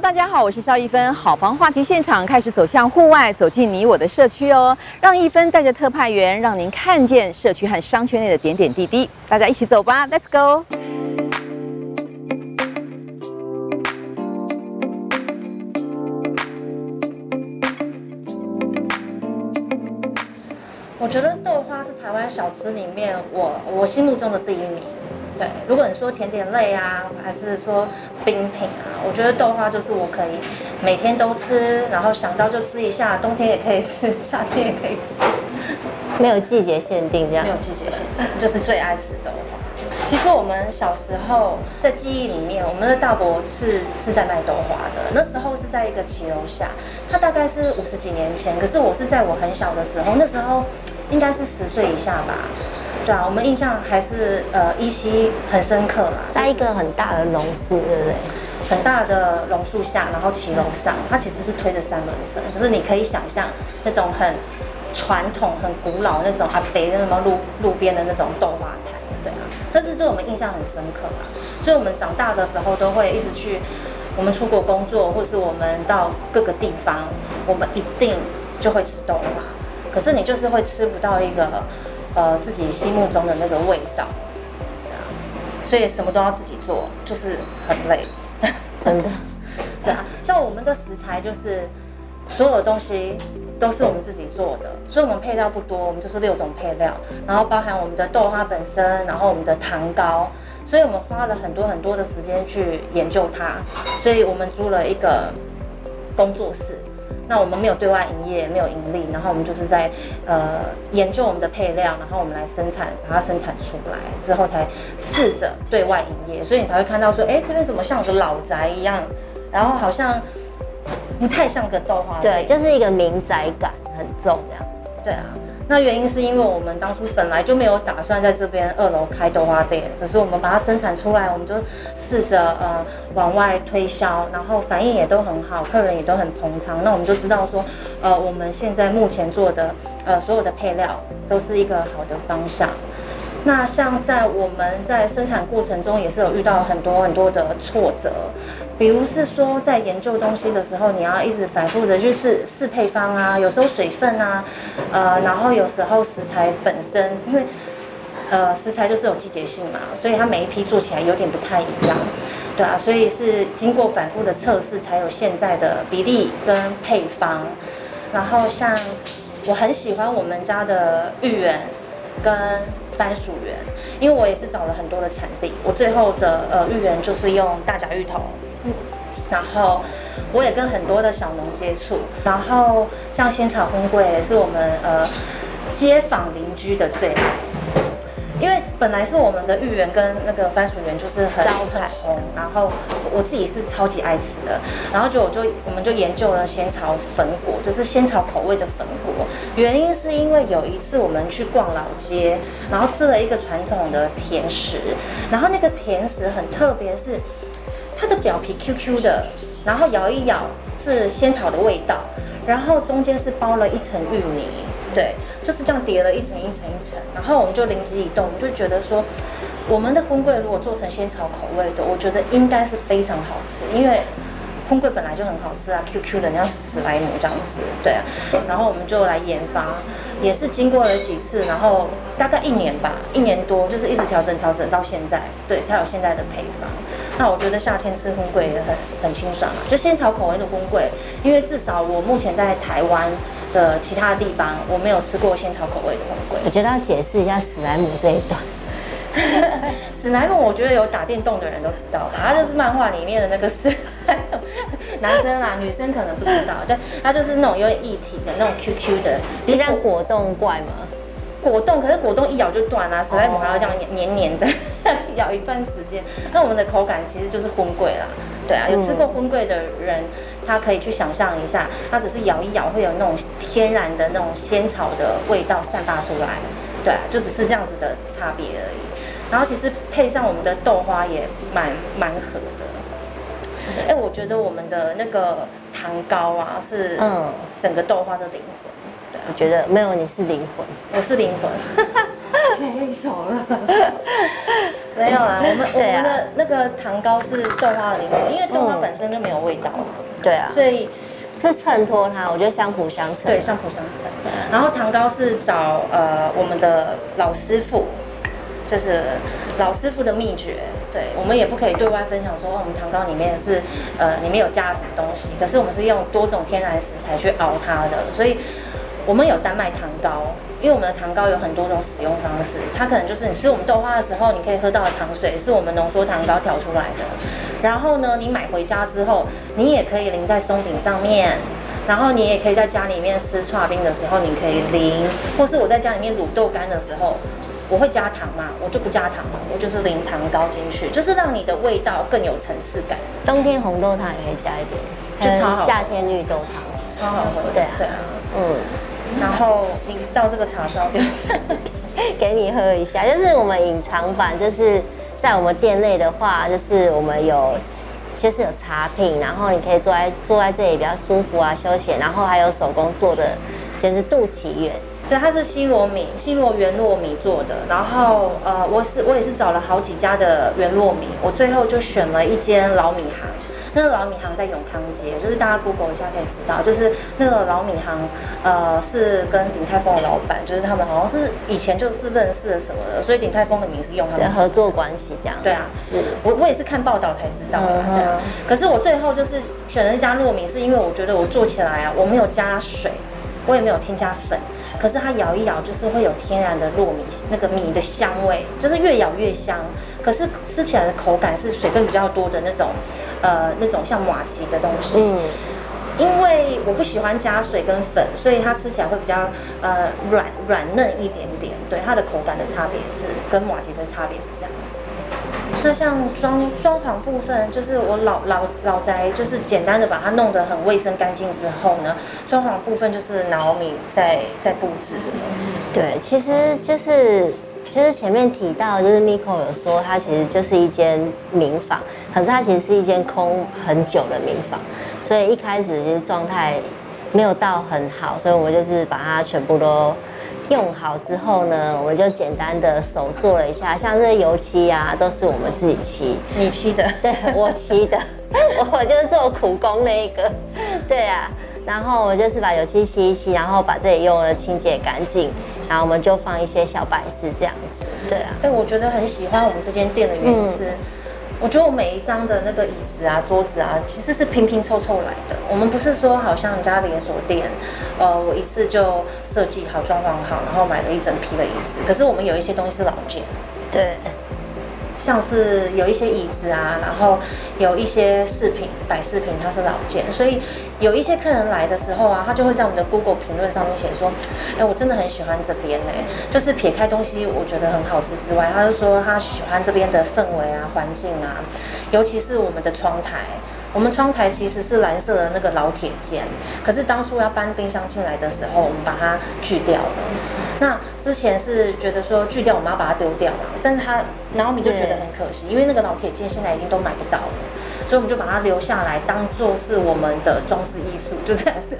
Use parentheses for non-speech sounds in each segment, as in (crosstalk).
大家好，我是萧一芬。好房话题现场开始走向户外，走进你我的社区哦。让一芬带着特派员，让您看见社区和商圈内的点点滴滴。大家一起走吧，Let's go。我觉得豆花是台湾小吃里面我我心目中的第一名。对，如果你说甜点类啊，还是说冰品啊，我觉得豆花就是我可以每天都吃，然后想到就吃一下，冬天也可以吃，夏天也可以吃，没有季节限定这样。没有季节限定，就是最爱吃豆花。其实我们小时候在记忆里面，我们的大伯是是在卖豆花的，那时候是在一个骑楼下，他大概是五十几年前，可是我是在我很小的时候，那时候应该是十岁以下吧。对啊，我们印象还是呃依稀很深刻啦。在一个很大的榕树，对不对？很大的榕树下，然后骑楼上，它其实是推着三轮车，就是你可以想象那种很传统、很古老那种阿伯的什么路路边的那种豆花摊，对啊。但是对我们印象很深刻啊，所以我们长大的时候都会一直去，我们出国工作，或是我们到各个地方，我们一定就会吃豆花。可是你就是会吃不到一个。呃，自己心目中的那个味道，啊，所以什么都要自己做，就是很累，(laughs) 真的。对啊，像我们的食材就是所有东西都是我们自己做的，所以我们配料不多，我们就是六种配料，然后包含我们的豆花本身，然后我们的糖糕，所以我们花了很多很多的时间去研究它，所以我们租了一个工作室。那我们没有对外营业，没有盈利，然后我们就是在呃研究我们的配料，然后我们来生产，把它生产出来之后才试着对外营业，所以你才会看到说，哎，这边怎么像个老宅一样，然后好像不太像个豆花，对，就是一个民宅感很重这样，对啊。那原因是因为我们当初本来就没有打算在这边二楼开豆花店，只是我们把它生产出来，我们就试着呃往外推销，然后反应也都很好，客人也都很捧场。那我们就知道说，呃，我们现在目前做的呃所有的配料都是一个好的方向。那像在我们在生产过程中也是有遇到很多很多的挫折，比如是说在研究东西的时候，你要一直反复的去试试配方啊，有时候水分啊，呃，然后有时候食材本身，因为呃食材就是有季节性嘛，所以它每一批做起来有点不太一样，对啊，所以是经过反复的测试才有现在的比例跟配方。然后像我很喜欢我们家的芋圆跟。番薯圆，因为我也是找了很多的产地，我最后的呃芋圆就是用大甲芋头，嗯，然后我也跟很多的小农接触，然后像仙草粉粿也是我们呃街坊邻居的最爱。因为本来是我们的芋圆跟那个番薯圆就是很很红，然后我自己是超级爱吃的，然后就我就我们就研究了仙草粉果，就是仙草口味的粉果。原因是因为有一次我们去逛老街，然后吃了一个传统的甜食，然后那个甜食很特别，是它的表皮 Q Q 的，然后咬一咬是仙草的味道，然后中间是包了一层芋泥。对，就是这样叠了一层一层一层，然后我们就灵机一动，我就觉得说，我们的粉粿如果做成仙草口味的，我觉得应该是非常好吃，因为粉粿本来就很好吃啊，Q Q 的，像史莱姆这样子，对啊，然后我们就来研发，也是经过了几次，然后大概一年吧，一年多，就是一直调整调整到现在，对，才有现在的配方。那我觉得夏天吃粉粿也很很清爽嘛，就仙草口味的粉粿，因为至少我目前在台湾。的其他的地方，我没有吃过仙草口味的红龟。我觉得要解释一下史莱姆这一段。(laughs) 史莱姆，我觉得有打电动的人都知道吧，他就是漫画里面的那个史莱姆。男生啦，女生可能不知道，但 (laughs) 他就是那种有点液体的那种 QQ 的，就像果冻怪吗。果冻，可是果冻一咬就断啊，史莱姆还要这样黏黏的 (laughs) 咬一段时间。那我们的口感其实就是荤桂啦。对啊，有吃过荤桂的人，他可以去想象一下，他只是咬一咬，会有那种天然的那种仙草的味道散发出来。对啊，就只是这样子的差别而已。然后其实配上我们的豆花也蛮蛮合的。哎，我觉得我们的那个糖糕啊，是嗯整个豆花的灵魂。对啊，我觉得没有，你是灵魂，我是灵魂。(laughs) 可以走了。没有啦，(laughs) 我们我们的那个糖糕是豆花的灵魂，因为豆花本身就没有味道，对啊，所以是衬托它，我觉得相辅相成。对相辅相成。然后糖糕是找呃我们的老师傅，就是老师傅的秘诀。对，我们也不可以对外分享说哦我们糖糕里面是呃里面有加了什么东西，可是我们是用多种天然食材去熬它的，所以我们有丹麦糖糕。因为我们的糖糕有很多种使用方式，它可能就是你吃我们豆花的时候，你可以喝到的糖水是我们浓缩糖糕调出来的。然后呢，你买回家之后，你也可以淋在松饼上面，然后你也可以在家里面吃剉冰的时候，你可以淋，或是我在家里面卤豆干的时候，我会加糖嘛，我就不加糖嘛，我就是淋糖糕进去，就是让你的味道更有层次感。冬天红豆汤也可以加一点，就超好喝夏天绿豆汤，超好喝。对啊对啊。嗯。然后你到这个茶烧给 (laughs) 给你喝一下，就是我们隐藏版，就是在我们店内的话，就是我们有，就是有茶品，然后你可以坐在坐在这里比较舒服啊，休闲，然后还有手工做的，就是肚脐圆，对，它是西罗米，西罗原糯米做的。然后呃，我是我也是找了好几家的原糯米，我最后就选了一间老米行。那个老米行在永康街，就是大家 Google 一下可以知道，就是那个老米行，呃，是跟鼎泰丰的老板，就是他们好像是以前就是认识的什么的，所以鼎泰丰的名字用他们的合作关系这样。对啊，是我我也是看报道才知道的。嗯啊，可是我最后就是选了一家糯米，是因为我觉得我做起来啊，我没有加水，我也没有添加粉。可是它咬一咬，就是会有天然的糯米那个米的香味，就是越咬越香。可是吃起来的口感是水分比较多的那种，呃，那种像马吉的东西。嗯。因为我不喜欢加水跟粉，所以它吃起来会比较呃软软嫩一点点。对，它的口感的差别是跟马吉的差别是这样子。那像装装潢部分，就是我老老老宅，就是简单的把它弄得很卫生干净之后呢，装潢部分就是 Naomi 在在布置的。对，其实就是其实前面提到，就是 Miko 有说，它其实就是一间民房，可是它其实是一间空很久的民房，所以一开始其实状态没有到很好，所以我们就是把它全部都。用好之后呢，我们就简单的手做了一下，像这个油漆啊，都是我们自己漆。你漆的？(laughs) 对，我漆的，(laughs) 我就是做苦工那一个。对啊，然后我就是把油漆漆一漆，然后把这里用了清洁干净，然后我们就放一些小摆饰这样子。对啊，哎，我觉得很喜欢我们这间店的原因是。嗯我觉得我每一张的那个椅子啊、桌子啊，其实是拼拼凑凑来的。我们不是说好像人家连锁店，呃，我一次就设计好、装潢好，然后买了一整批的椅子。可是我们有一些东西是老件，对，像是有一些椅子啊，然后有一些饰品、摆饰品，它是老件，所以。有一些客人来的时候啊，他就会在我们的 Google 评论上面写说，哎，我真的很喜欢这边呢。就是撇开东西我觉得很好吃之外，他就说他喜欢这边的氛围啊、环境啊，尤其是我们的窗台。我们窗台其实是蓝色的那个老铁件，可是当初要搬冰箱进来的时候，我们把它锯掉了。那之前是觉得说锯掉，我们要把它丢掉嘛，但是他然后你就觉得很可惜，因为那个老铁件现在已经都买不到了。所以我们就把它留下来，当做是我们的装置艺术，就这样子。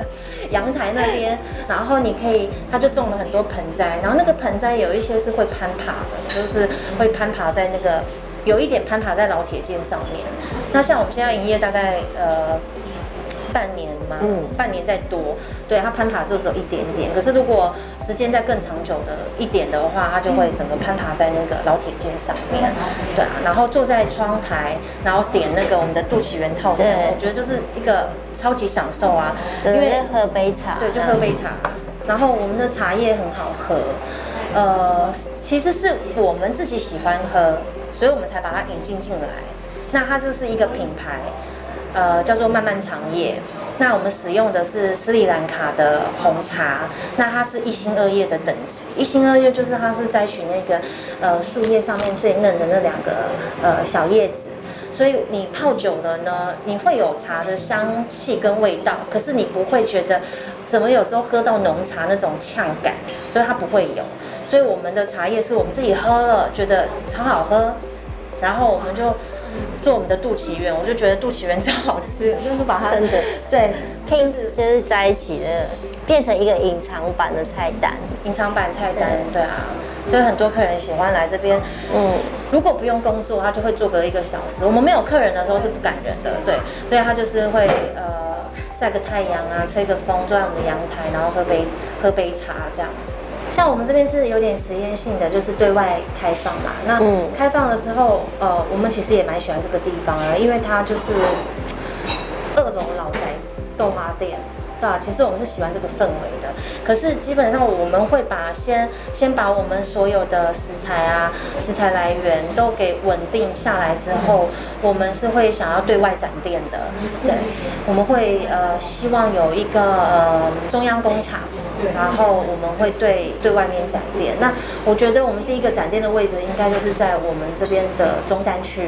阳台那边，然后你可以，它就种了很多盆栽，然后那个盆栽有一些是会攀爬的，就是会攀爬在那个，有一点攀爬在老铁件上面。那像我们现在营业大概呃。半年嘛，嗯，半年再多，对，它攀爬就只有一点点。可是如果时间再更长久的一点的话，它就会整个攀爬在那个老铁肩上面，对啊。然后坐在窗台，然后点那个我们的肚脐圆套餐，我觉得就是一个超级享受啊，因为喝杯茶，对，就喝杯茶。然后我们的茶叶很好喝，呃，其实是我们自己喜欢喝，所以我们才把它引进进来。那它这是一个品牌。呃，叫做漫漫长夜。那我们使用的是斯里兰卡的红茶，那它是一心二叶的等级。一心二叶就是它是摘取那个呃树叶上面最嫩的那两个呃小叶子，所以你泡久了呢，你会有茶的香气跟味道，可是你不会觉得怎么有时候喝到浓茶那种呛感，所以它不会有。所以我们的茶叶是我们自己喝了觉得超好喝，然后我们就。做我们的肚脐圆，我就觉得肚脐圆超好吃，(laughs) 就是把它真的 (laughs) 对拼就是在一起的，变成一个隐藏版的菜单。隐藏版菜单，对啊。所以很多客人喜欢来这边。嗯，如果不用工作，他就会坐个一个小时。我们没有客人的时候是不赶人的，对，所以他就是会呃晒个太阳啊，吹个风，坐在我们的阳台，然后喝杯喝杯茶这样子。像我们这边是有点实验性的，就是对外开放嘛。那开放了之后，呃，我们其实也蛮喜欢这个地方啊，因为它就是二楼老宅豆花店。对啊，其实我们是喜欢这个氛围的。可是基本上我们会把先先把我们所有的食材啊、食材来源都给稳定下来之后，我们是会想要对外展店的。对，我们会呃希望有一个呃中央工厂，然后我们会对对外面展店。那我觉得我们第一个展店的位置应该就是在我们这边的中山区，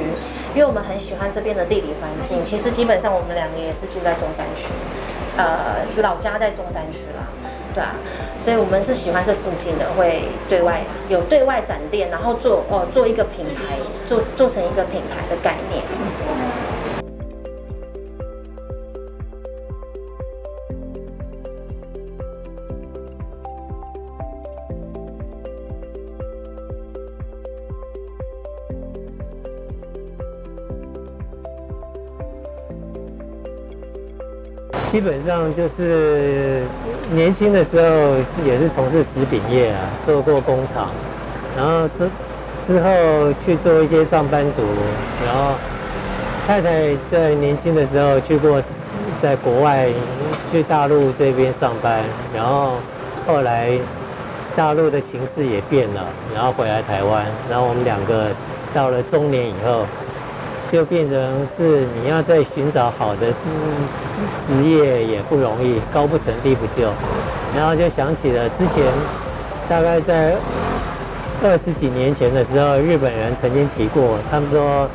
因为我们很喜欢这边的地理环境。其实基本上我们两个也是住在中山区。呃，老家在中山区啦，对啊，所以我们是喜欢这附近的，会对外有对外展店，然后做哦做一个品牌，做做成一个品牌的概念。基本上就是年轻的时候也是从事食品业啊，做过工厂，然后之之后去做一些上班族，然后太太在年轻的时候去过在国外去大陆这边上班，然后后来大陆的情势也变了，然后回来台湾，然后我们两个到了中年以后。就变成是你要再寻找好的职业也不容易，高不成低不就，然后就想起了之前大概在二十几年前的时候，日本人曾经提过，他们说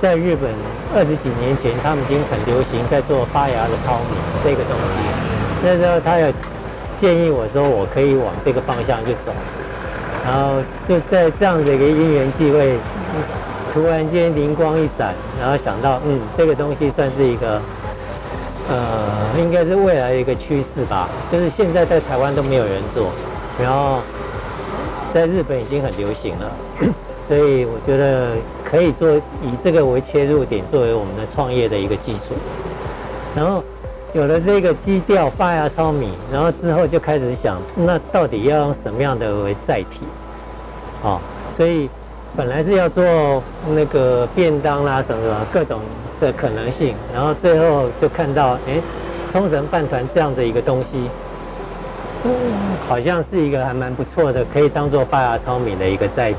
在日本二十几年前他们已经很流行在做发芽的糙米这个东西，那时候他有建议我说我可以往这个方向去走，然后就在这样的一个因缘际会。突然间灵光一闪，然后想到，嗯，这个东西算是一个，呃，应该是未来的一个趋势吧。就是现在在台湾都没有人做，然后在日本已经很流行了，(coughs) 所以我觉得可以做以这个为切入点，作为我们的创业的一个基础。然后有了这个基调发芽糙米，然后之后就开始想，那到底要用什么样的为载体？哦，所以。本来是要做那个便当啦，什么什么各种的可能性，然后最后就看到，哎，冲绳饭团这样的一个东西，嗯，好像是一个还蛮不错的，可以当做发芽糙米的一个载体，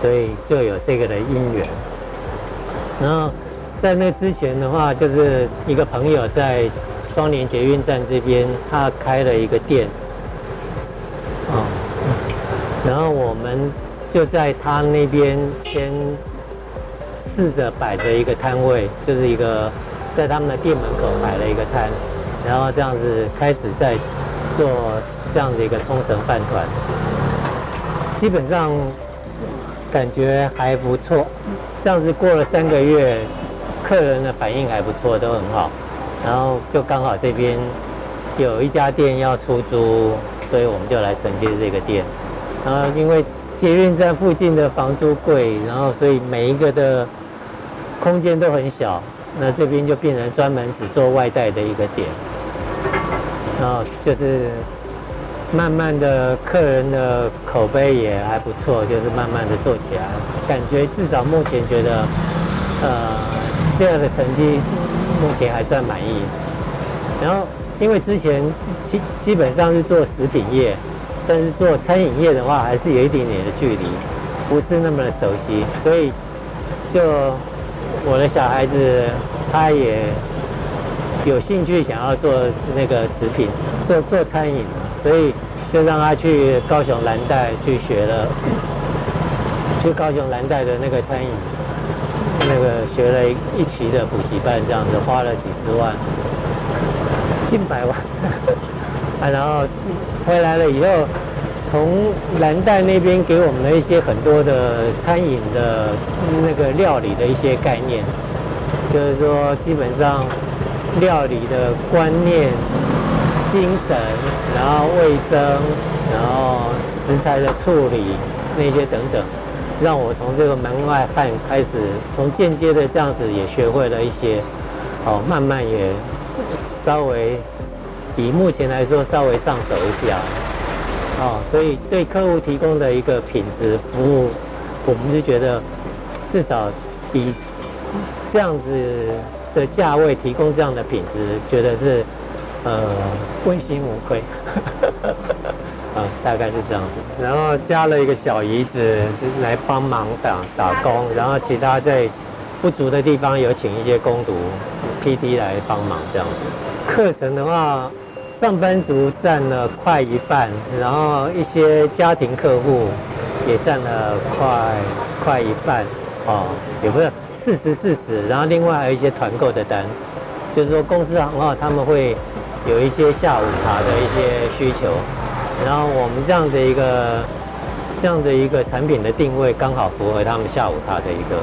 所以就有这个的因缘。然后在那之前的话，就是一个朋友在双连捷运站这边，他开了一个店，啊，然后我们。就在他那边先试着摆着一个摊位，就是一个在他们的店门口摆了一个摊，然后这样子开始在做这样的一个冲绳饭团，基本上感觉还不错。这样子过了三个月，客人的反应还不错，都很好。然后就刚好这边有一家店要出租，所以我们就来承接这个店。然后因为捷运站附近的房租贵，然后所以每一个的空间都很小，那这边就变成专门只做外带的一个点，然后就是慢慢的客人的口碑也还不错，就是慢慢的做起来，感觉至少目前觉得，呃，这样的成绩目前还算满意。然后因为之前基基本上是做食品业。但是做餐饮业的话，还是有一点点的距离，不是那么的熟悉，所以就我的小孩子他也有兴趣想要做那个食品，做做餐饮，所以就让他去高雄蓝带去学了，去高雄蓝带的那个餐饮，那个学了一期的补习班，这样子花了几十万，近百万，(laughs) 啊，然后。回来了以后，从蓝带那边给我们的一些很多的餐饮的那个料理的一些概念，就是说基本上料理的观念、精神，然后卫生，然后食材的处理，那些等等，让我从这个门外汉开始，从间接的这样子也学会了一些，哦，慢慢也稍微比目前来说稍微上手一下，哦，所以对客户提供的一个品质服务，我们是觉得至少比这样子的价位提供这样的品质，觉得是。呃，问心无愧，啊，大概是这样子。然后加了一个小姨子来帮忙打打工，然后其他在不足的地方有请一些工读 PT 来帮忙这样子。课程的话，上班族占了快一半，然后一些家庭客户也占了快快一半，哦，也不是四十四十，然后另外还有一些团购的单，就是说公司行号他们会。有一些下午茶的一些需求，然后我们这样的一个这样的一个产品的定位刚好符合他们下午茶的一个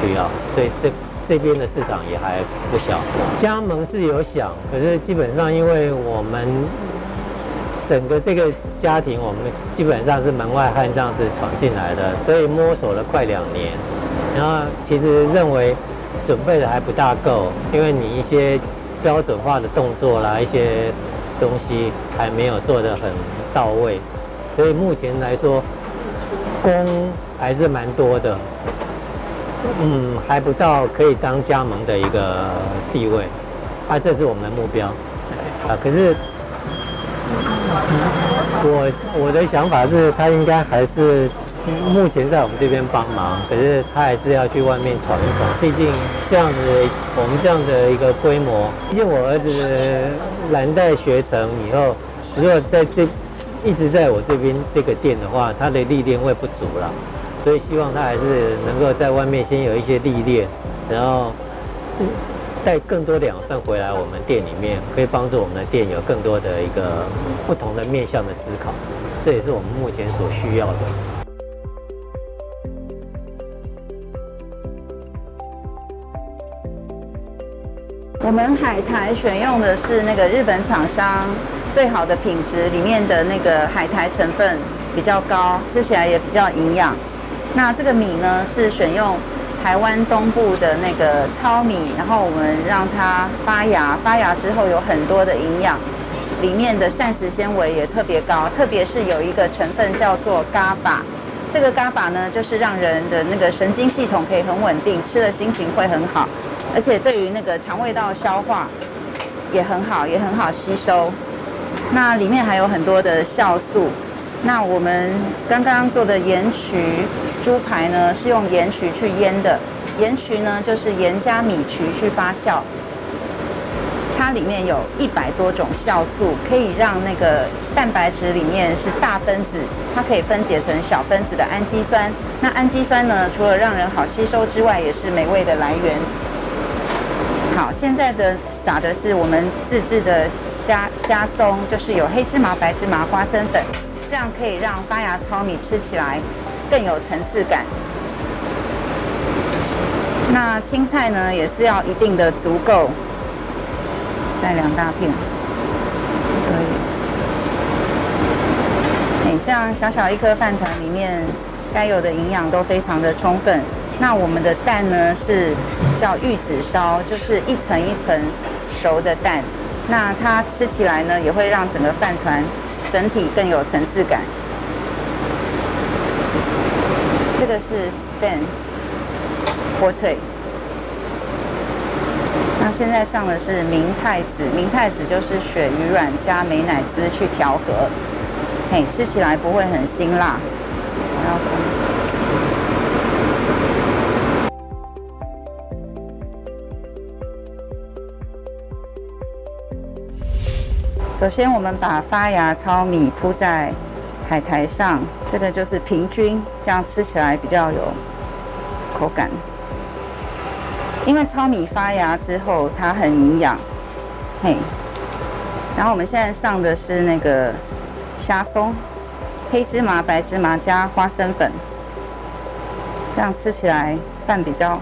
需要，所以这这边的市场也还不小。加盟是有想，可是基本上因为我们整个这个家庭，我们基本上是门外汉这样子闯进来的，所以摸索了快两年，然后其实认为准备的还不大够，因为你一些。标准化的动作啦，一些东西还没有做得很到位，所以目前来说，工还是蛮多的，嗯，还不到可以当加盟的一个地位，啊，这是我们的目标，啊，可是我我的想法是，他应该还是。目前在我们这边帮忙，可是他还是要去外面闯一闯。毕竟这样子，我们这样的一个规模，毕竟我儿子蓝带学成以后，如果在这一直在我这边这个店的话，他的历练会不足了。所以希望他还是能够在外面先有一些历练，然后带更多养分回来我们店里面，可以帮助我们的店有更多的一个不同的面向的思考。这也是我们目前所需要的。我们海苔选用的是那个日本厂商最好的品质，里面的那个海苔成分比较高，吃起来也比较营养。那这个米呢，是选用台湾东部的那个糙米，然后我们让它发芽，发芽之后有很多的营养，里面的膳食纤维也特别高，特别是有一个成分叫做伽巴，这个伽巴呢，就是让人的那个神经系统可以很稳定，吃了心情会很好。而且对于那个肠胃道消化也很好，也很好吸收。那里面还有很多的酵素。那我们刚刚做的盐曲猪排呢，是用盐曲去腌的。盐曲呢，就是盐加米曲去发酵。它里面有一百多种酵素，可以让那个蛋白质里面是大分子，它可以分解成小分子的氨基酸。那氨基酸呢，除了让人好吸收之外，也是美味的来源。好，现在的撒的是我们自制的虾虾松，就是有黑芝麻、白芝麻、花生粉，这样可以让发芽糙米吃起来更有层次感。那青菜呢，也是要一定的足够，再两大片，可以。哎，这样小小一颗饭团里面该有的营养都非常的充分。那我们的蛋呢，是叫玉子烧，就是一层一层熟的蛋。那它吃起来呢，也会让整个饭团整体更有层次感。这个是 spam 火腿。那现在上的是明太子，明太子就是鳕鱼卵加美乃滋去调和，嘿，吃起来不会很辛辣。我要。首先，我们把发芽糙米铺在海苔上，这个就是平均，这样吃起来比较有口感。因为糙米发芽之后，它很营养，嘿。然后我们现在上的是那个虾松，黑芝麻、白芝麻加花生粉，这样吃起来饭比较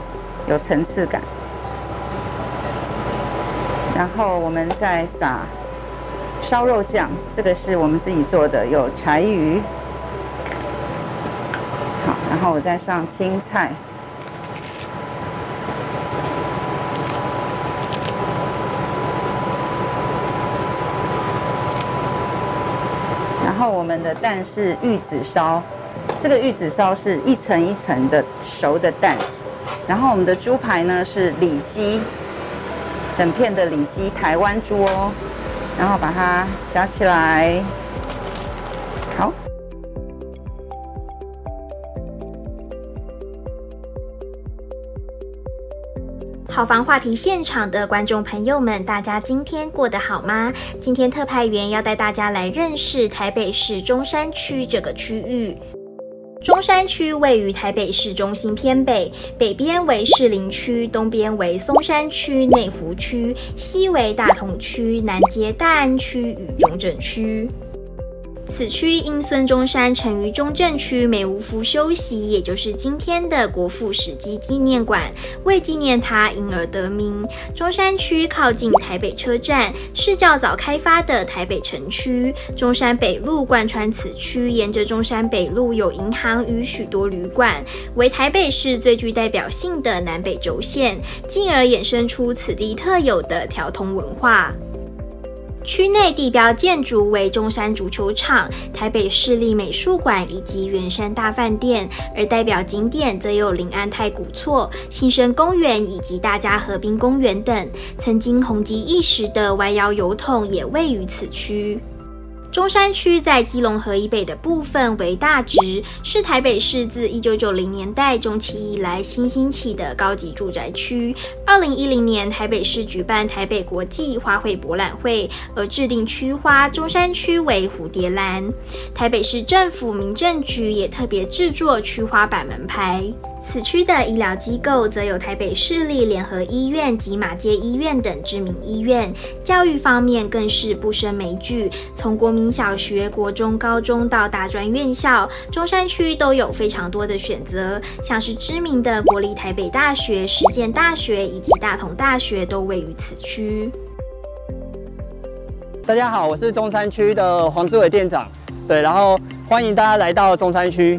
有层次感。然后我们再撒。烧肉酱，这个是我们自己做的，有柴鱼，然后我再上青菜。然后我们的蛋是玉子烧，这个玉子烧是一层一层的熟的蛋。然后我们的猪排呢是里脊，整片的里脊台湾猪哦，然后把它夹起来。好，好房话题现场的观众朋友们，大家今天过得好吗？今天特派员要带大家来认识台北市中山区这个区域。中山区位于台北市中心偏北，北边为士林区，东边为松山区、内湖区，西为大同区，南接大安区与中正区。此区因孙中山曾于中正区梅屋敷休息，也就是今天的国父史迹纪念馆，为纪念他因而得名。中山区靠近台北车站，是较早开发的台北城区。中山北路贯穿此区，沿着中山北路有银行与许多旅馆，为台北市最具代表性的南北轴线，进而衍生出此地特有的条通文化。区内地标建筑为中山足球场、台北市立美术馆以及圆山大饭店，而代表景点则有临安太古厝、新生公园以及大家河滨公园等。曾经红极一时的弯腰邮筒也位于此区。中山区在基隆河以北的部分为大直，是台北市自一九九零年代中期以来新兴起的高级住宅区。二零一零年，台北市举办台北国际花卉博览会，而制定区花中山区为蝴蝶兰。台北市政府民政局也特别制作区花板门牌。此区的医疗机构则有台北市立联合医院及马街医院等知名医院，教育方面更是不胜枚举，从国民小学、国中、高中到大专院校，中山区都有非常多的选择，像是知名的国立台北大学、实践大学以及大同大学都位于此区。大家好，我是中山区的黄志伟店长，对，然后欢迎大家来到中山区。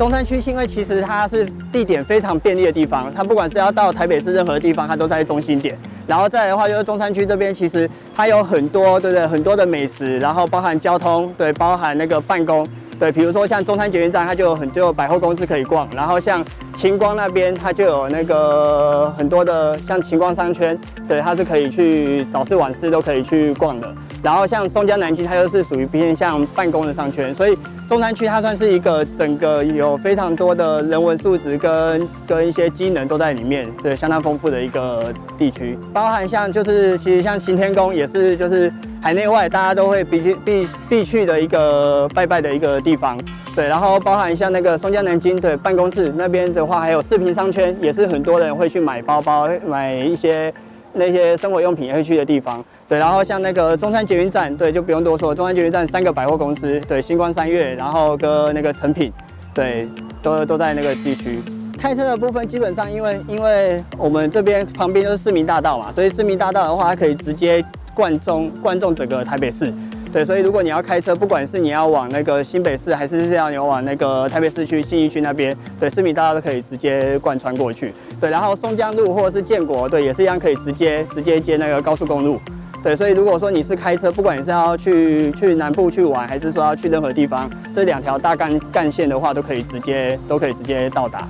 中山区因为其实它是地点非常便利的地方，它不管是要到台北市任何地方，它都在中心点。然后再来的话，就是中山区这边其实它有很多，对不对？很多的美食，然后包含交通，对，包含那个办公，对，比如说像中山捷运站，它就有很多百货公司可以逛。然后像晴光那边，它就有那个很多的像晴光商圈，对，它是可以去早市晚市都可以去逛的。然后像松江南京，它又是属于偏向办公的商圈，所以中山区它算是一个整个有非常多的人文素质跟跟一些机能都在里面，对，相当丰富的一个地区。包含像就是其实像行天宫也是就是海内外大家都会必必必去的一个拜拜的一个地方，对。然后包含像那个松江南京的办公室那边的话，还有四平商圈，也是很多人会去买包包、买一些那些生活用品也会去的地方。对，然后像那个中山捷运站，对，就不用多说。中山捷运站三个百货公司，对，星光三月，然后跟那个成品，对，都都在那个地区。开车的部分基本上，因为因为我们这边旁边就是市民大道嘛，所以市民大道的话，它可以直接贯中贯中整个台北市。对，所以如果你要开车，不管是你要往那个新北市，还是是要你往那个台北市区信义区那边，对，市民大道都可以直接贯穿过去。对，然后松江路或者是建国，对，也是一样可以直接直接接那个高速公路。对，所以如果说你是开车，不管你是要去去南部去玩，还是说要去任何地方，这两条大干干线的话，都可以直接都可以直接到达。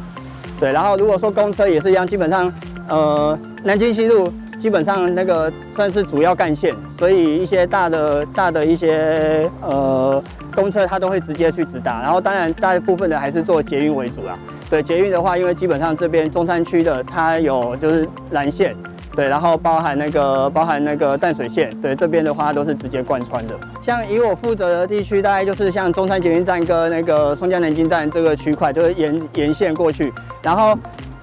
对，然后如果说公车也是一样，基本上，呃，南京西路基本上那个算是主要干线，所以一些大的大的一些呃公车它都会直接去直达。然后当然大部分的还是坐捷运为主啦。对，捷运的话，因为基本上这边中山区的它有就是蓝线。对，然后包含那个包含那个淡水线，对，这边的话都是直接贯穿的。像以我负责的地区，大概就是像中山捷运站跟那个松江南京站这个区块，就是沿沿线过去。然后，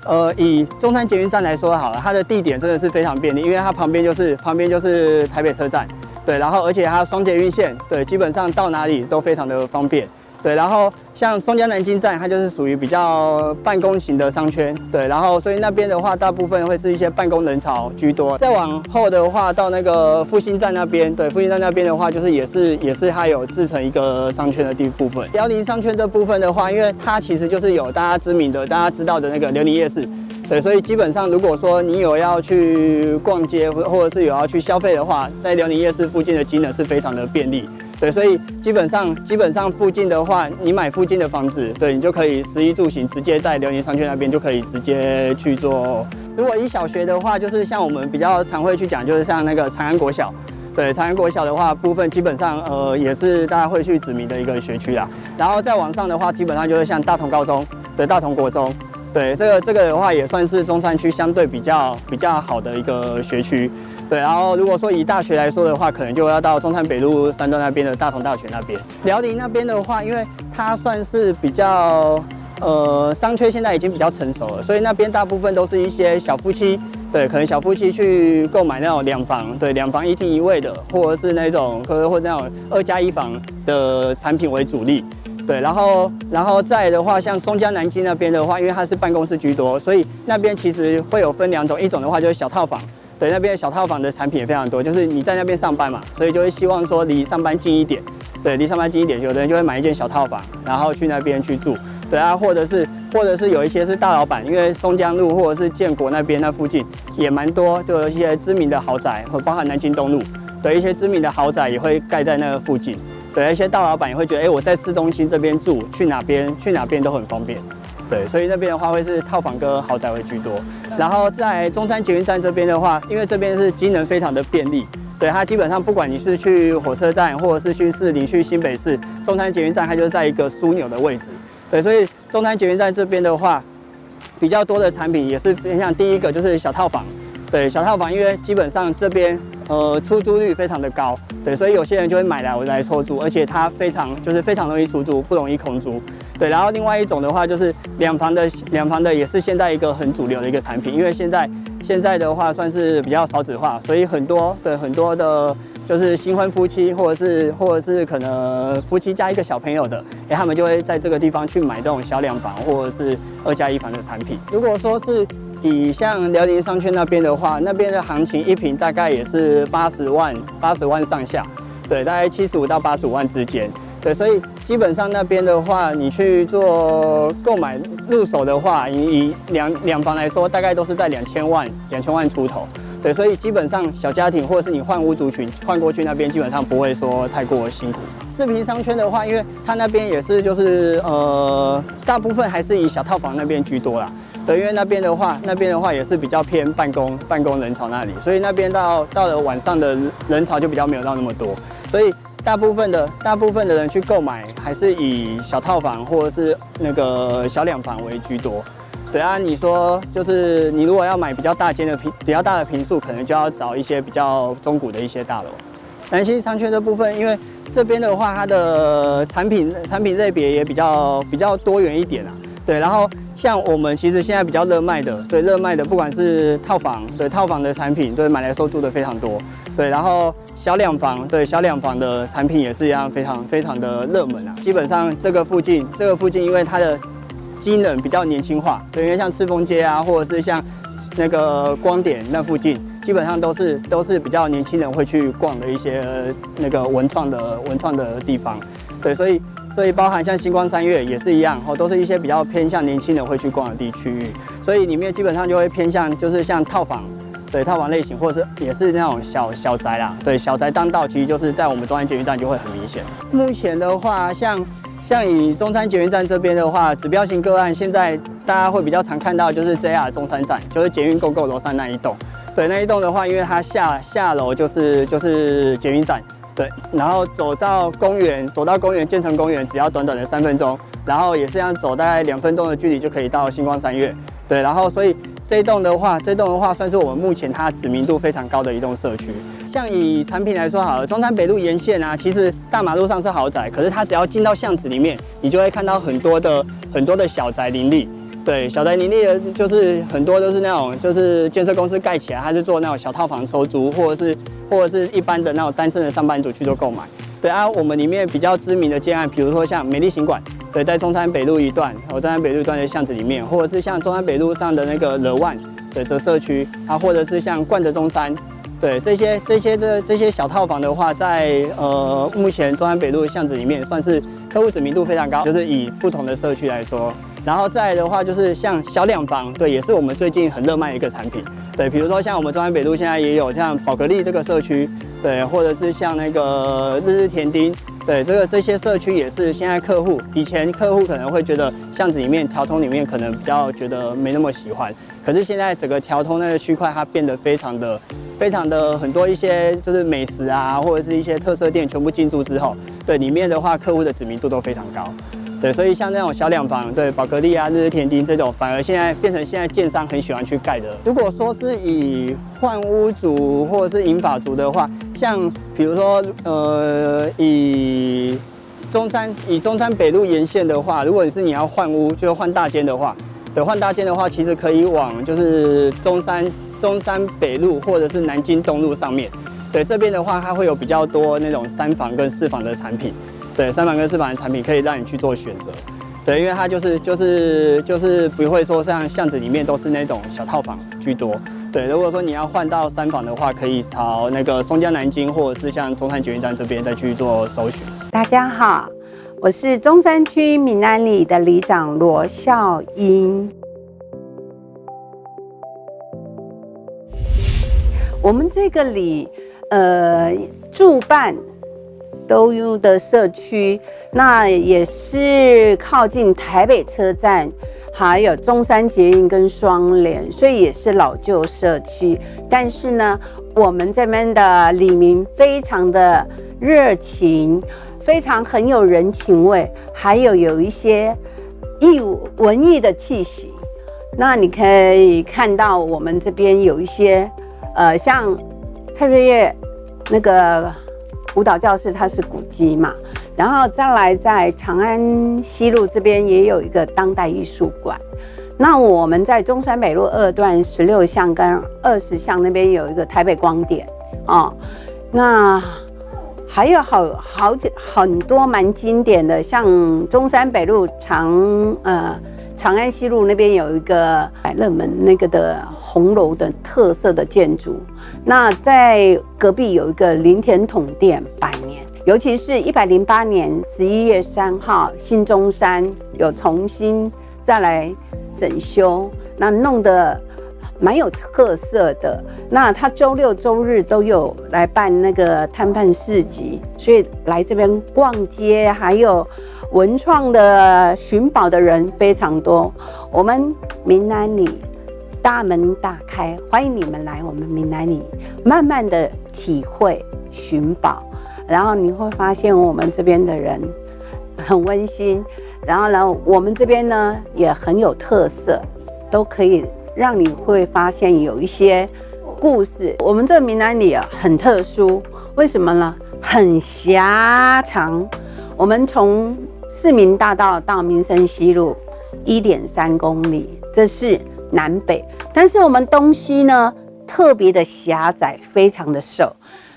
呃，以中山捷运站来说好了，它的地点真的是非常便利，因为它旁边就是旁边就是台北车站，对，然后而且它双捷运线，对，基本上到哪里都非常的方便。对，然后像松江南京站，它就是属于比较办公型的商圈，对，然后所以那边的话，大部分会是一些办公人潮居多。再往后的话，到那个复兴站那边，对，复兴站那边的话，就是也是也是它有自成一个商圈的地部分。辽宁商圈这部分的话，因为它其实就是有大家知名的、大家知道的那个辽宁夜市，对，所以基本上如果说你有要去逛街或或者是有要去消费的话，在辽宁夜市附近的机能是非常的便利。对，所以基本上基本上附近的话，你买附近的房子，对你就可以食衣住行直接在辽宁商圈那边就可以直接去做。如果以小学的话，就是像我们比较常会去讲，就是像那个长安国小，对，长安国小的话部分基本上呃也是大家会去指名的一个学区啦。然后再往上的话，基本上就是像大同高中，对，大同国中，对，这个这个的话也算是中山区相对比较比较好的一个学区。对，然后如果说以大学来说的话，可能就要到中山北路三段那边的大同大学那边。辽宁那边的话，因为它算是比较呃商圈，现在已经比较成熟了，所以那边大部分都是一些小夫妻，对，可能小夫妻去购买那种两房，对，两房一厅一卫的，或者是那种或者或那种二加一房的产品为主力。对，然后然后再的话，像松江南京那边的话，因为它是办公室居多，所以那边其实会有分两种，一种的话就是小套房。对，那边小套房的产品也非常多，就是你在那边上班嘛，所以就会希望说离上班近一点。对，离上班近一点，有的人就会买一间小套房，然后去那边去住。对啊，或者是或者是有一些是大老板，因为松江路或者是建国那边那附近也蛮多，就有一些知名的豪宅，或包含南京东路，对，一些知名的豪宅也会盖在那个附近。对，一些大老板也会觉得，哎，我在市中心这边住，去哪边去哪边都很方便。对，所以那边的话会是套房跟豪宅为居多。然后在中山捷运站这边的话，因为这边是机能非常的便利，对，它基本上不管你是去火车站，或者是去市林、去新北市，中山捷运站它就在一个枢纽的位置。对，所以中山捷运站这边的话，比较多的产品也是偏向第一个就是小套房。对，小套房，因为基本上这边呃出租率非常的高，对，所以有些人就会买来我来出租，而且它非常就是非常容易出租，不容易空租。对，然后另外一种的话就是两房的，两房的也是现在一个很主流的一个产品，因为现在现在的话算是比较少子化，所以很多的很多的，就是新婚夫妻或者是或者是可能夫妻加一个小朋友的，哎，他们就会在这个地方去买这种小两房或者是二加一房的产品。如果说是以像辽宁商圈那边的话，那边的行情一平大概也是八十万八十万上下，对，大概七十五到八十五万之间。对，所以基本上那边的话，你去做购买入手的话，以两两房来说，大概都是在两千万、两千万出头。对，所以基本上小家庭或者是你换屋族群换过去那边，基本上不会说太过辛苦。四平商圈的话，因为它那边也是就是呃，大部分还是以小套房那边居多啦。对，因为那边的话，那边的话也是比较偏办公办公人潮那里，所以那边到到了晚上的人潮就比较没有到那么多，所以。大部分的大部分的人去购买还是以小套房或者是那个小两房为居多。对啊，你说就是你如果要买比较大间的平比较大的平数，可能就要找一些比较中古的一些大楼。南新商圈这部分，因为这边的话，它的产品产品类别也比较比较多元一点啊。对，然后像我们其实现在比较热卖的，对热卖的不管是套房，对套房的产品，对买来收租的非常多。对，然后。小两房，对小两房的产品也是一样，非常非常的热门啊。基本上这个附近，这个附近因为它的机能比较年轻化，对，因为像赤峰街啊，或者是像那个光点那附近，基本上都是都是比较年轻人会去逛的一些那个文创的文创的地方。对，所以所以包含像星光三月也是一样，哦，都是一些比较偏向年轻人会去逛的地区域。所以里面基本上就会偏向就是像套房。对套房类型，或者是也是那种小小宅啦。对小宅当道，其实就是在我们中山捷运站就会很明显。目前的话，像像以中山捷运站这边的话，指标型个案，现在大家会比较常看到就是 JR 中山站，就是捷运 GOGO 楼上那一栋。对那一栋的话，因为它下下楼就是就是捷运站，对，然后走到公园，走到公园建成公园，只要短短的三分钟，然后也是这样走大概两分钟的距离就可以到星光三月。对，然后所以。这一栋的话，这栋的话算是我们目前它知名度非常高的一栋社区。像以产品来说好了，中山北路沿线啊，其实大马路上是豪宅，可是它只要进到巷子里面，你就会看到很多的很多的小宅林立。对，小宅林立的，就是很多都是那种就是建设公司盖起来，它是做那种小套房出租，或者是或者是一般的那种单身的上班族去做购买。对啊，我们里面比较知名的建案，比如说像美丽行馆，对，在中山北路一段，中山北路一段的巷子里面，或者是像中山北路上的那个 The One 的这社区，啊，或者是像冠德中山。对这些这些的这些小套房的话，在呃目前中山北路巷子里面算是客户知名度非常高，就是以不同的社区来说，然后再来的话就是像小两房，对，也是我们最近很热卖的一个产品，对，比如说像我们中山北路现在也有像宝格丽这个社区，对，或者是像那个日日甜丁。对，这个这些社区也是现在客户，以前客户可能会觉得巷子里面条通里面可能比较觉得没那么喜欢，可是现在整个条通那个区块它变得非常的非常的很多一些就是美食啊或者是一些特色店全部进驻之后，对里面的话客户的知名度都非常高。对，所以像那种小两房，对，宝格丽啊、日日天丁这种，反而现在变成现在建商很喜欢去盖的。如果说是以换屋族或者是银发族的话，像比如说呃，以中山以中山北路沿线的话，如果你是你要换屋，就是换大间的话，对，换大间的话，其实可以往就是中山中山北路或者是南京东路上面，对，这边的话它会有比较多那种三房跟四房的产品。对，三房跟四房的产品可以让你去做选择，对，因为它就是就是就是不会说像巷子里面都是那种小套房居多，对，如果说你要换到三房的话，可以朝那个松江南京或者是像中山捷运站这边再去做搜寻。大家好，我是中山区民安里的里长罗孝英。我们这个里，呃，驻办。都用的社区，那也是靠近台北车站，还有中山捷运跟双连，所以也是老旧社区。但是呢，我们这边的里民非常的热情，非常很有人情味，还有有一些艺文艺的气息。那你可以看到我们这边有一些，呃，像蔡瑞月那个。舞蹈教室它是古迹嘛，然后再来在长安西路这边也有一个当代艺术馆。那我们在中山北路二段十六巷跟二十巷那边有一个台北光点哦。那还有好好很多蛮经典的，像中山北路长呃。长安西路那边有一个百乐门那个的红楼的特色的建筑，那在隔壁有一个林田统店百年，尤其是一百零八年十一月三号新中山有重新再来整修，那弄得蛮有特色的。那他周六周日都有来办那个摊贩市集，所以来这边逛街还有。文创的寻宝的人非常多，我们闽南里大门大开，欢迎你们来我们闽南里，慢慢的体会寻宝，然后你会发现我们这边的人很温馨，然后呢，我们这边呢也很有特色，都可以让你会发现有一些故事。我们这个闽南里啊很特殊，为什么呢？很狭长，我们从市民大道到民生西路一点三公里，这是南北。但是我们东西呢，特别的狭窄，非常的瘦。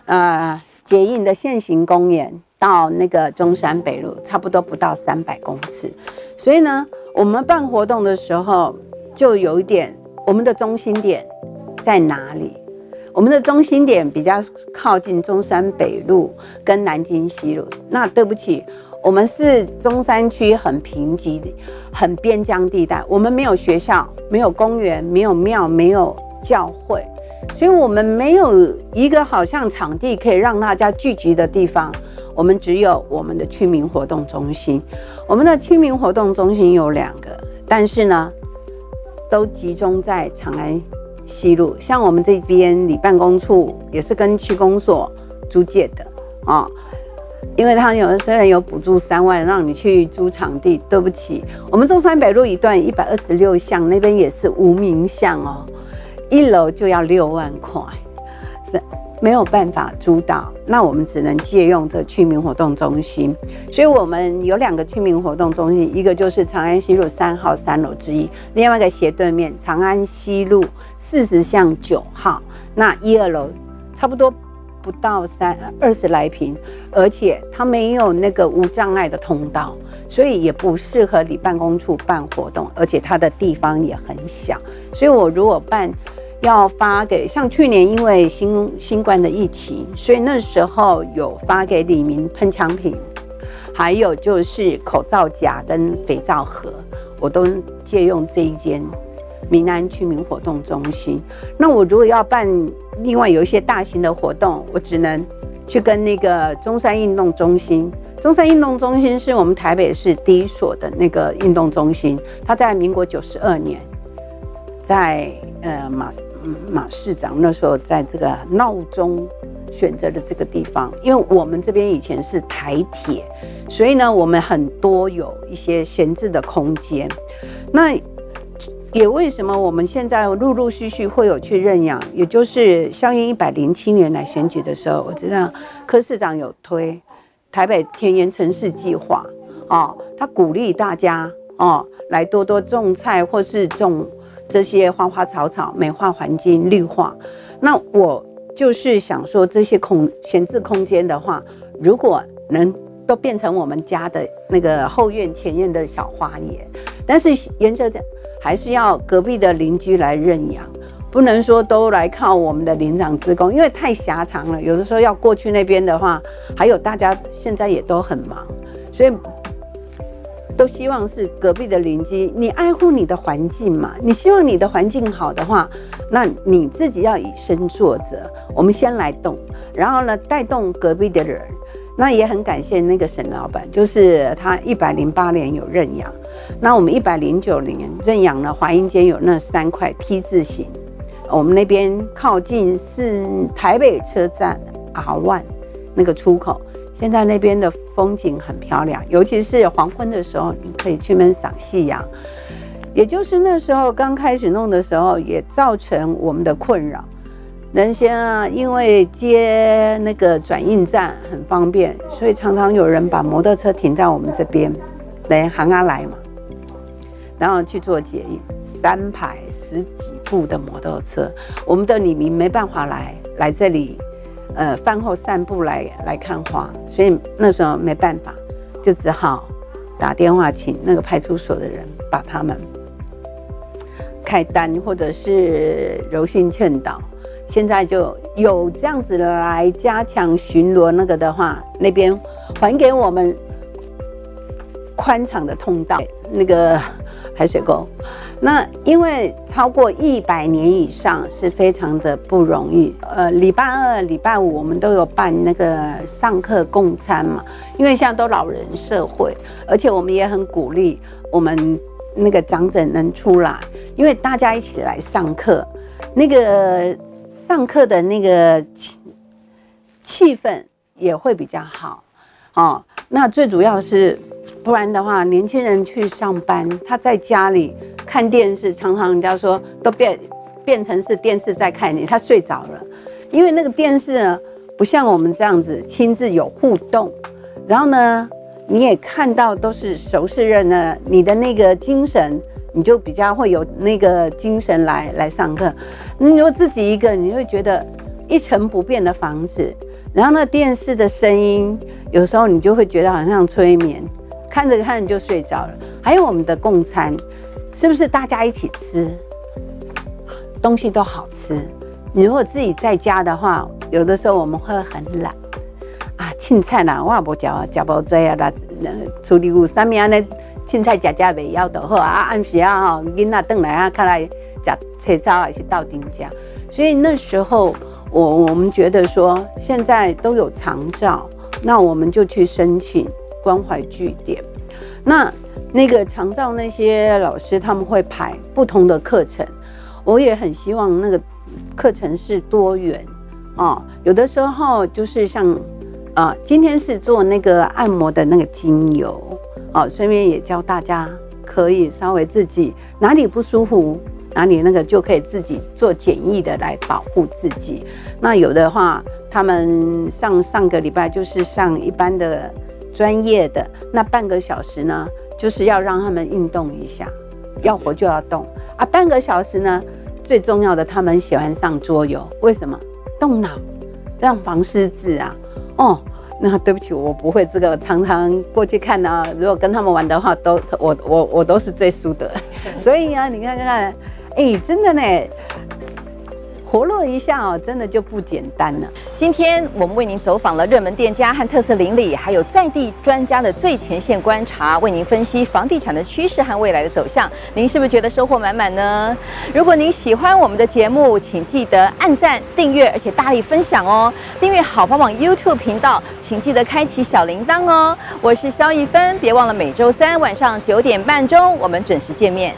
呃，捷运的现行公园到那个中山北路，差不多不到三百公尺。所以呢，我们办活动的时候，就有一点，我们的中心点在哪里？我们的中心点比较靠近中山北路跟南京西路。那对不起。我们是中山区很贫瘠的、很边疆地带，我们没有学校，没有公园，没有庙，没有教会，所以我们没有一个好像场地可以让大家聚集的地方。我们只有我们的区民活动中心。我们的区民活动中心有两个，但是呢，都集中在长安西路。像我们这边里办公处也是跟区公所租借的啊。因为他有虽然有补助三万让你去租场地，对不起，我们中山北路一段一百二十六巷那边也是无名巷哦，一楼就要六万块，是没有办法租到，那我们只能借用这区民活动中心，所以我们有两个区民活动中心，一个就是长安西路三号三楼之一，另外一个斜对面长安西路四十巷九号，那一二楼差不多。不到三二十来平，而且它没有那个无障碍的通道，所以也不适合你办公处办活动，而且它的地方也很小。所以我如果办要发给，像去年因为新新冠的疫情，所以那时候有发给李明喷枪瓶，还有就是口罩夹跟肥皂盒，我都借用这一间。民安居民活动中心，那我如果要办另外有一些大型的活动，我只能去跟那个中山运动中心。中山运动中心是我们台北市第一所的那个运动中心，它在民国九十二年，在呃马马市长那时候在这个闹中选择的这个地方，因为我们这边以前是台铁，所以呢，我们很多有一些闲置的空间，那。也为什么我们现在陆陆续续会有去认养，也就是相应一百零七年来选举的时候，我知道柯市长有推台北田园城市计划，哦，他鼓励大家哦来多多种菜或是种这些花花草草，美化环境绿化。那我就是想说，这些空闲置空间的话，如果能都变成我们家的那个后院前院的小花园，但是沿着的。还是要隔壁的邻居来认养，不能说都来靠我们的里长职工，因为太狭长了。有的时候要过去那边的话，还有大家现在也都很忙，所以都希望是隔壁的邻居，你爱护你的环境嘛。你希望你的环境好的话，那你自己要以身作则。我们先来动，然后呢，带动隔壁的人。那也很感谢那个沈老板，就是他一百零八年有认养。那我们一百零九年认养了华阴街有那三块 T 字形，我们那边靠近是台北车站 R1 那个出口，现在那边的风景很漂亮，尤其是黄昏的时候，你可以去那边赏夕阳。也就是那时候刚开始弄的时候，也造成我们的困扰。原先啊，因为接那个转运站很方便，所以常常有人把摩托车停在我们这边，来行啊来嘛。然后去做捷运，三排十几部的摩托车，我们的里民没办法来来这里，呃，饭后散步来来看花，所以那时候没办法，就只好打电话请那个派出所的人把他们开单，或者是柔性劝导。现在就有这样子来加强巡逻，那个的话，那边还给我们宽敞的通道，那个。排水沟，那因为超过一百年以上是非常的不容易。呃，礼拜二、礼拜五我们都有办那个上课共餐嘛，因为现在都老人社会，而且我们也很鼓励我们那个长者能出来，因为大家一起来上课，那个上课的那个气气氛也会比较好。哦，那最主要是。不然的话，年轻人去上班，他在家里看电视，常常人家说都变变成是电视在看你，他睡着了。因为那个电视呢，不像我们这样子亲自有互动，然后呢，你也看到都是熟识人呢，你的那个精神，你就比较会有那个精神来来上课。你如果自己一个，你会觉得一成不变的房子，然后那电视的声音，有时候你就会觉得好像催眠。看着看着就睡着了。还有我们的共餐，是不是大家一起吃？东西都好吃。你如果自己在家的话，有的时候我们会很懒啊，青菜啦，我也不嚼，嚼不醉啊，那那处理有啥物啊？那青菜夹夹袂要的好啊，暗时啊，吼，囡仔转来啊，看来夹菜还是到丁家。所以那时候我我们觉得说，现在都有长照，那我们就去申请。关怀据点，那那个长照那些老师他们会排不同的课程，我也很希望那个课程是多元哦。有的时候就是像啊、今天是做那个按摩的那个精油哦，顺便也教大家可以稍微自己哪里不舒服，哪里那个就可以自己做简易的来保护自己。那有的话，他们上上个礼拜就是上一般的。专业的那半个小时呢，就是要让他们运动一下，要活就要动啊。半个小时呢，最重要的他们喜欢上桌游，为什么？动脑，让防失智啊，哦，那对不起，我不会这个，常常过去看呢、啊。如果跟他们玩的话，都我我我都是最输的。(laughs) 所以啊，你看看，哎、欸，真的呢。活络一下哦，真的就不简单了。今天我们为您走访了热门店家和特色邻里，还有在地专家的最前线观察，为您分析房地产的趋势和未来的走向。您是不是觉得收获满满呢？如果您喜欢我们的节目，请记得按赞、订阅，而且大力分享哦。订阅好房网 YouTube 频道，请记得开启小铃铛哦。我是肖一芬，别忘了每周三晚上九点半钟，我们准时见面。